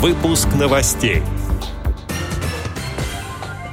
Выпуск новостей.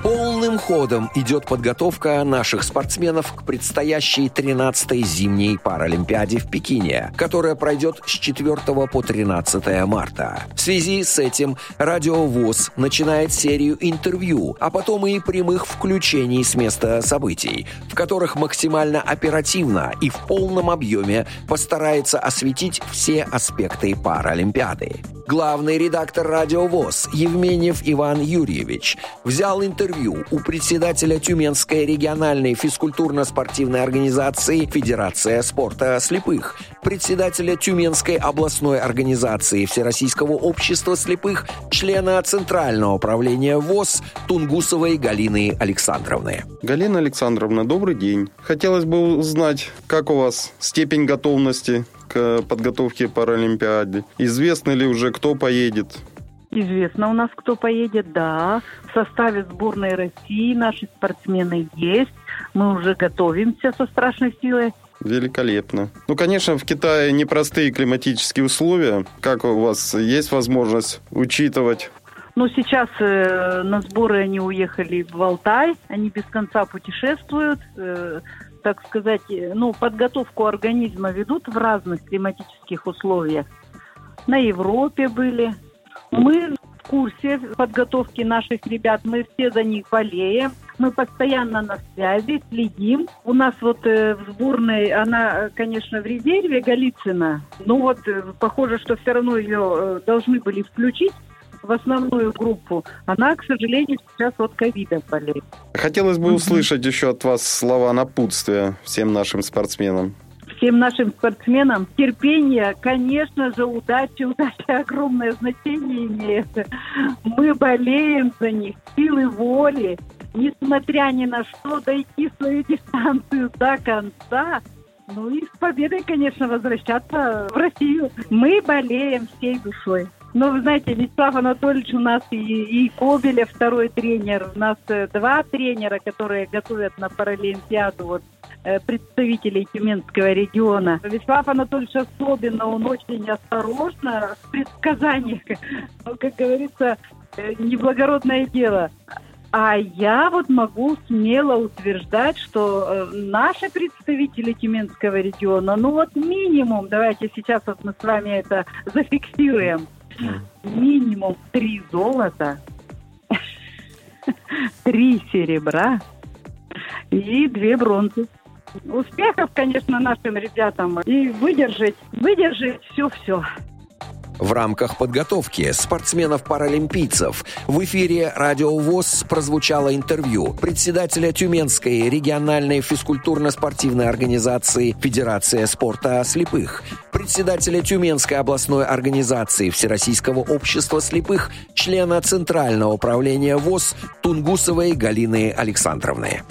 Полным ходом идет подготовка наших спортсменов к предстоящей 13-й зимней Паралимпиаде в Пекине, которая пройдет с 4 по 13 марта. В связи с этим Радио ВОЗ начинает серию интервью, а потом и прямых включений с места событий, в которых максимально оперативно и в полном объеме постарается осветить все аспекты Паралимпиады. Главный редактор «Радио ВОЗ» Евменьев Иван Юрьевич взял интервью у председателя Тюменской региональной физкультурно-спортивной организации «Федерация спорта слепых», председателя Тюменской областной организации Всероссийского общества слепых, члена Центрального управления ВОЗ Тунгусовой Галины Александровны. Галина Александровна, добрый день. Хотелось бы узнать, как у вас степень готовности к подготовке Паралимпиады? Известно ли уже, кто поедет? Известно у нас, кто поедет, да. В составе сборной России наши спортсмены есть. Мы уже готовимся со страшной силой. Великолепно. Ну, конечно, в Китае непростые климатические условия. Как у вас есть возможность учитывать ну, сейчас э, на сборы они уехали в Алтай, они без конца путешествуют. Э, так сказать, ну, подготовку организма ведут в разных климатических условиях. На Европе были. Мы в курсе подготовки наших ребят, мы все за них болеем. Мы постоянно на связи, следим. У нас вот э, в сборной, она, конечно, в резерве Голицына. Ну вот, э, похоже, что все равно ее э, должны были включить в основную группу, она, к сожалению, сейчас от ковида болеет. Хотелось бы услышать еще от вас слова напутствия всем нашим спортсменам всем нашим спортсменам терпение, конечно же, удачи, удача огромное значение имеет. Мы болеем за них, силы воли, несмотря ни на что, дойти свою дистанцию до конца, ну и с победой, конечно, возвращаться в Россию. Мы болеем всей душой. Ну, вы знаете, Вячеслав Анатольевич у нас и, и Кобелев, второй тренер. У нас э, два тренера, которые готовят на Паралимпиаду вот, э, представителей Тюменского региона. Вячеслав Анатольевич особенно, он очень осторожно в предсказаниях. Ну, как говорится, э, неблагородное дело. А я вот могу смело утверждать, что наши представители Тюменского региона, ну вот минимум, давайте сейчас вот мы с вами это зафиксируем, минимум три золота, три серебра и две бронзы. Успехов, конечно, нашим ребятам и выдержать, выдержать все-все. В рамках подготовки спортсменов-паралимпийцев в эфире «Радио ВОЗ» прозвучало интервью председателя Тюменской региональной физкультурно-спортивной организации «Федерация спорта слепых», председателя Тюменской областной организации Всероссийского общества слепых, члена Центрального управления ВОЗ Тунгусовой Галины Александровны.